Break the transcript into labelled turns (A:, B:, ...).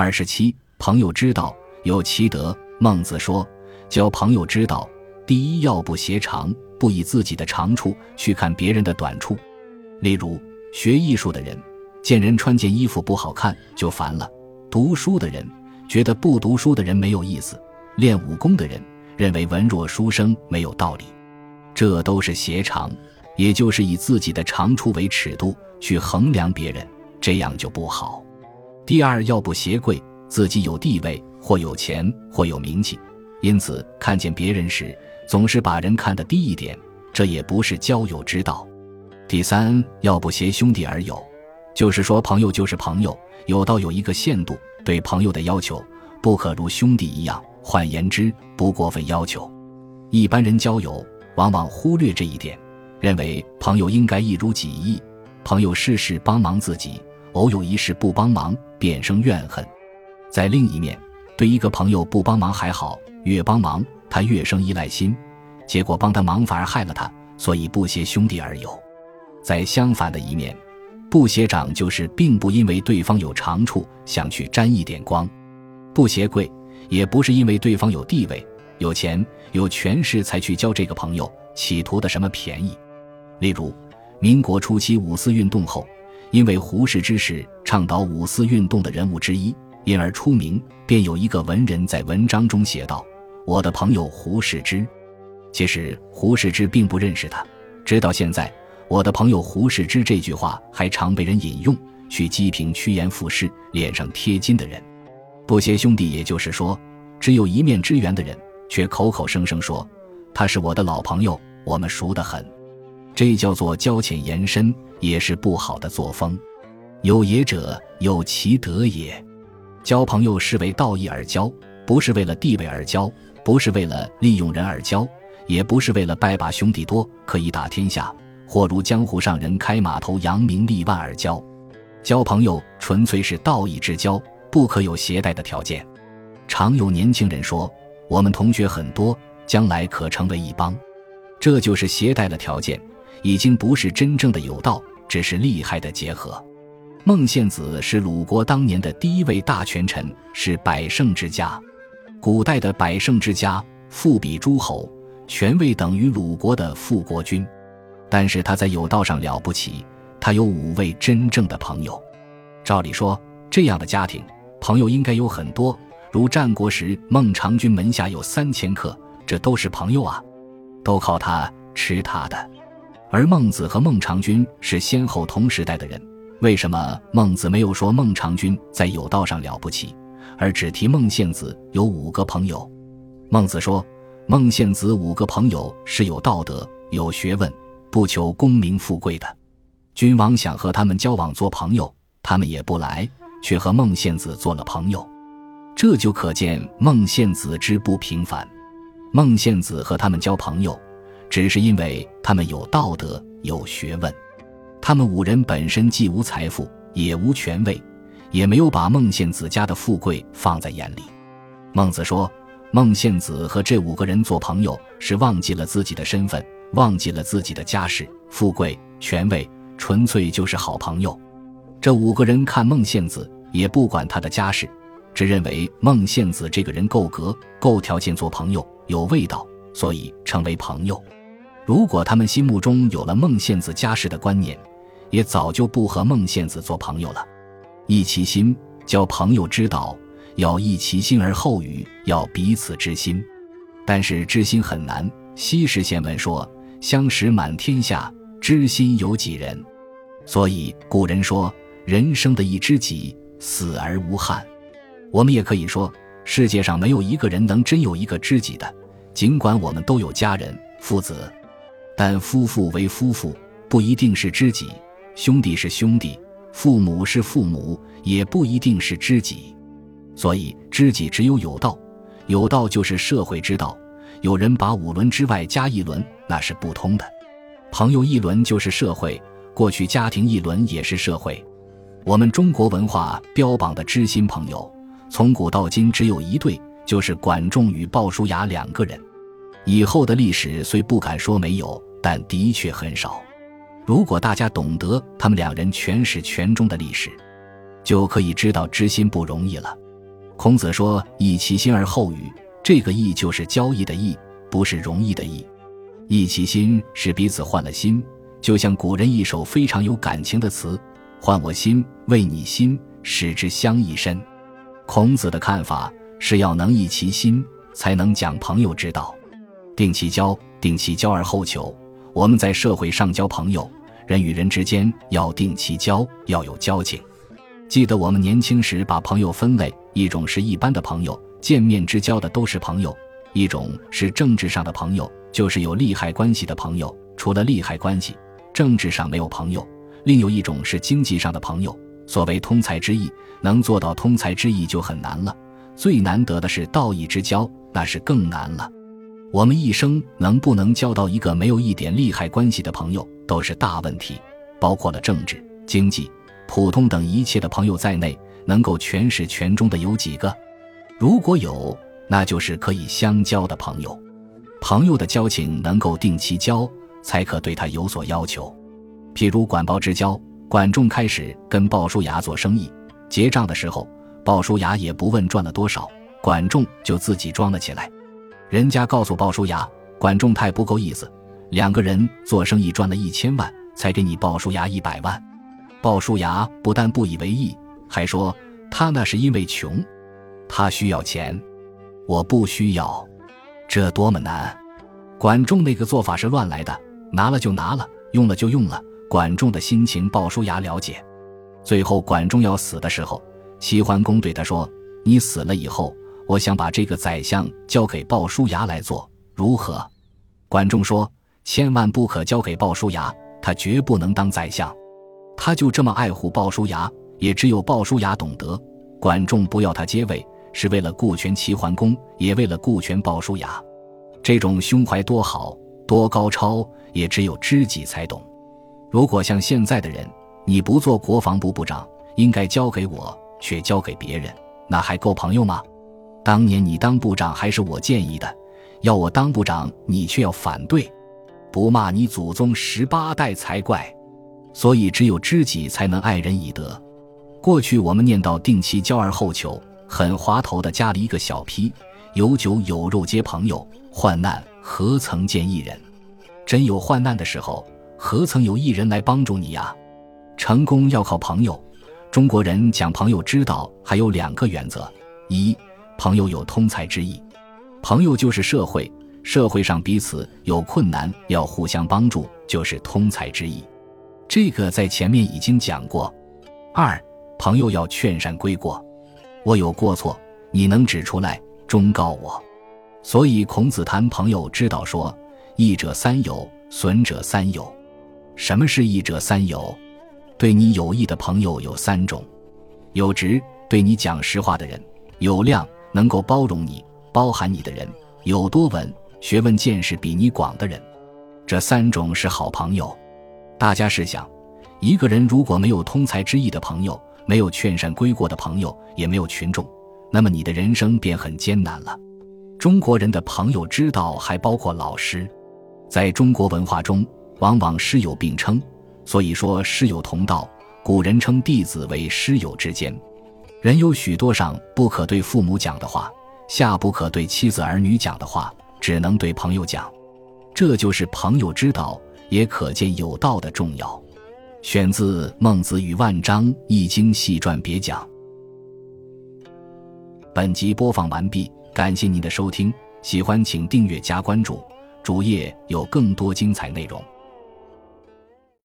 A: 二十七，朋友之道有其德。孟子说，交朋友之道，第一要不挟长，不以自己的长处去看别人的短处。例如，学艺术的人见人穿件衣服不好看就烦了；读书的人觉得不读书的人没有意思；练武功的人认为文弱书生没有道理。这都是挟长，也就是以自己的长处为尺度去衡量别人，这样就不好。第二，要不挟贵，自己有地位或有钱或有名气，因此看见别人时总是把人看得低一点，这也不是交友之道。第三，要不挟兄弟而友，就是说朋友就是朋友，有道有一个限度，对朋友的要求不可如兄弟一样，换言之，不过分要求。一般人交友往往忽略这一点，认为朋友应该一如己意，朋友事事帮忙自己。偶有一事不帮忙，便生怨恨；在另一面，对一个朋友不帮忙还好，越帮忙他越生依赖心，结果帮他忙反而害了他，所以不携兄弟而友。在相反的一面，不携长就是并不因为对方有长处想去沾一点光，不携贵也不是因为对方有地位、有钱、有权势才去交这个朋友，企图的什么便宜。例如，民国初期五四运动后。因为胡适之是倡导五四运动的人物之一，因而出名。便有一个文人在文章中写道：“我的朋友胡适之。”其实胡适之并不认识他。直到现在，“我的朋友胡适之”这句话还常被人引用，去讥评趋炎附势、脸上贴金的人。不携兄弟，也就是说，只有一面之缘的人，却口口声声说他是我的老朋友，我们熟得很。这叫做交浅言深，也是不好的作风。有也者，有其德也。交朋友是为道义而交，不是为了地位而交，不是为了利用人而交，也不是为了拜把兄弟多可以打天下，或如江湖上人开码头扬名立万而交。交朋友纯粹是道义之交，不可有携带的条件。常有年轻人说：“我们同学很多，将来可成为一帮。”这就是携带的条件。已经不是真正的有道，只是厉害的结合。孟献子是鲁国当年的第一位大权臣，是百胜之家。古代的百胜之家，富比诸侯，权位等于鲁国的副国君。但是他在有道上了不起，他有五位真正的朋友。照理说，这样的家庭朋友应该有很多，如战国时孟尝君门下有三千客，这都是朋友啊，都靠他吃他的。而孟子和孟尝君是先后同时代的人，为什么孟子没有说孟尝君在有道上了不起，而只提孟献子有五个朋友？孟子说，孟献子五个朋友是有道德、有学问，不求功名富贵的。君王想和他们交往做朋友，他们也不来，却和孟献子做了朋友，这就可见孟献子之不平凡。孟献子和他们交朋友。只是因为他们有道德、有学问，他们五人本身既无财富，也无权位，也没有把孟献子家的富贵放在眼里。孟子说，孟献子和这五个人做朋友，是忘记了自己的身份，忘记了自己的家世、富贵、权位，纯粹就是好朋友。这五个人看孟献子，也不管他的家世，只认为孟献子这个人够格、够条件做朋友，有味道，所以成为朋友。如果他们心目中有了孟献子家世的观念，也早就不和孟献子做朋友了。益其心，交朋友之道，要益其心而后语，要彼此知心。但是知心很难。西施贤文说：“相识满天下，知心有几人？”所以古人说：“人生的一知己，死而无憾。”我们也可以说，世界上没有一个人能真有一个知己的。尽管我们都有家人、父子。但夫妇为夫妇，不一定是知己；兄弟是兄弟，父母是父母，也不一定是知己。所以，知己只有有道，有道就是社会之道。有人把五伦之外加一伦，那是不通的。朋友一伦就是社会，过去家庭一伦也是社会。我们中国文化标榜的知心朋友，从古到今只有一对，就是管仲与鲍叔牙两个人。以后的历史虽不敢说没有。但的确很少。如果大家懂得他们两人全始全终的历史，就可以知道知心不容易了。孔子说：“益其心而后语。”这个“益”就是交易的“易”，不是容易的“易”。益其心是彼此换了心，就像古人一首非常有感情的词：“换我心，为你心，使之相益深。”孔子的看法是要能益其心，才能讲朋友之道。定其交，定其交而后求。我们在社会上交朋友，人与人之间要定期交，要有交情。记得我们年轻时把朋友分类：一种是一般的朋友，见面之交的都是朋友；一种是政治上的朋友，就是有利害关系的朋友。除了利害关系，政治上没有朋友。另有一种是经济上的朋友。所谓通财之意，能做到通财之意就很难了。最难得的是道义之交，那是更难了。我们一生能不能交到一个没有一点利害关系的朋友，都是大问题，包括了政治、经济。普通等一切的朋友在内，能够全始全终的有几个？如果有，那就是可以相交的朋友。朋友的交情能够定期交，才可对他有所要求。譬如管鲍之交，管仲开始跟鲍叔牙做生意，结账的时候，鲍叔牙也不问赚了多少，管仲就自己装了起来。人家告诉鲍叔牙，管仲太不够意思，两个人做生意赚了一千万，才给你鲍叔牙一百万。鲍叔牙不但不以为意，还说他那是因为穷，他需要钱，我不需要，这多么难！管仲那个做法是乱来的，拿了就拿了，用了就用了。管仲的心情，鲍叔牙了解。最后管仲要死的时候，齐桓公对他说：“你死了以后，我想把这个宰相交给鲍叔牙来做，如何？”管仲说：“千万不可交给鲍叔牙，他绝不能当宰相。”他就这么爱护鲍叔牙，也只有鲍叔牙懂得，管仲不要他接位，是为了顾全齐桓公，也为了顾全鲍叔牙。这种胸怀多好，多高超，也只有知己才懂。如果像现在的人，你不做国防部部长，应该交给我，却交给别人，那还够朋友吗？当年你当部长还是我建议的，要我当部长，你却要反对，不骂你祖宗十八代才怪。所以，只有知己才能爱人以德。过去我们念到“定期交而后求”，很滑头的加了一个小批：“有酒有肉皆朋友，患难何曾见一人？”真有患难的时候，何曾有一人来帮助你呀？成功要靠朋友。中国人讲朋友之道，还有两个原则：一，朋友有通财之意，朋友就是社会，社会上彼此有困难要互相帮助，就是通财之意。这个在前面已经讲过。二，朋友要劝善归过，我有过错，你能指出来，忠告我。所以孔子谈朋友之道说：“益者三友，损者三友。”什么是益者三友？对你有益的朋友有三种：有直，对你讲实话的人；有量，能够包容你、包含你的人；有多稳，学问见识比你广的人。这三种是好朋友。大家试想，一个人如果没有通才之意的朋友，没有劝善归过的朋友，也没有群众，那么你的人生便很艰难了。中国人的朋友之道还包括老师，在中国文化中，往往师友并称，所以说师友同道。古人称弟子为师友之间。人有许多上不可对父母讲的话，下不可对妻子儿女讲的话，只能对朋友讲，这就是朋友之道。也可见有道的重要。选自《孟子与万章·易经细传别讲》。本集播放完毕，感谢您的收听，喜欢请订阅加关注，主页有更多精彩内容。